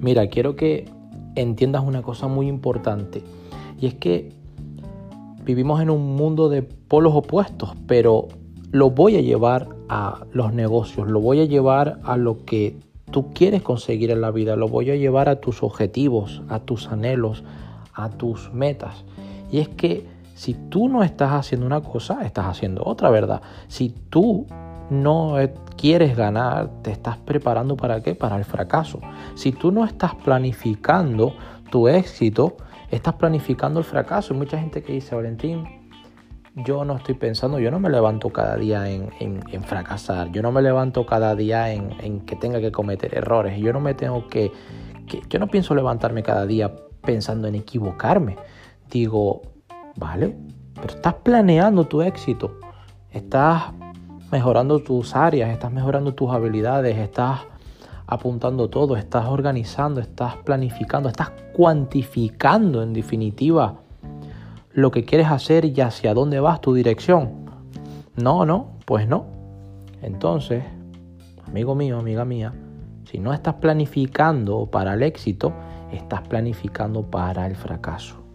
Mira, quiero que entiendas una cosa muy importante. Y es que vivimos en un mundo de polos opuestos, pero lo voy a llevar a los negocios, lo voy a llevar a lo que tú quieres conseguir en la vida, lo voy a llevar a tus objetivos, a tus anhelos, a tus metas. Y es que si tú no estás haciendo una cosa, estás haciendo otra, ¿verdad? Si tú no quieres ganar, te estás preparando para qué? Para el fracaso. Si tú no estás planificando tu éxito, estás planificando el fracaso. Hay mucha gente que dice, Valentín, yo no estoy pensando, yo no me levanto cada día en, fracasar, yo no me levanto cada día en, que tenga que cometer errores, yo no me tengo que, yo no pienso levantarme cada día pensando en equivocarme. Digo, vale, pero estás planeando tu éxito, estás mejorando tus áreas, estás mejorando tus habilidades, estás apuntando todo, estás organizando, estás planificando, estás cuantificando en definitiva lo que quieres hacer y hacia dónde vas tu dirección. No, no, pues no. Entonces, amigo mío, amiga mía, si no estás planificando para el éxito, estás planificando para el fracaso.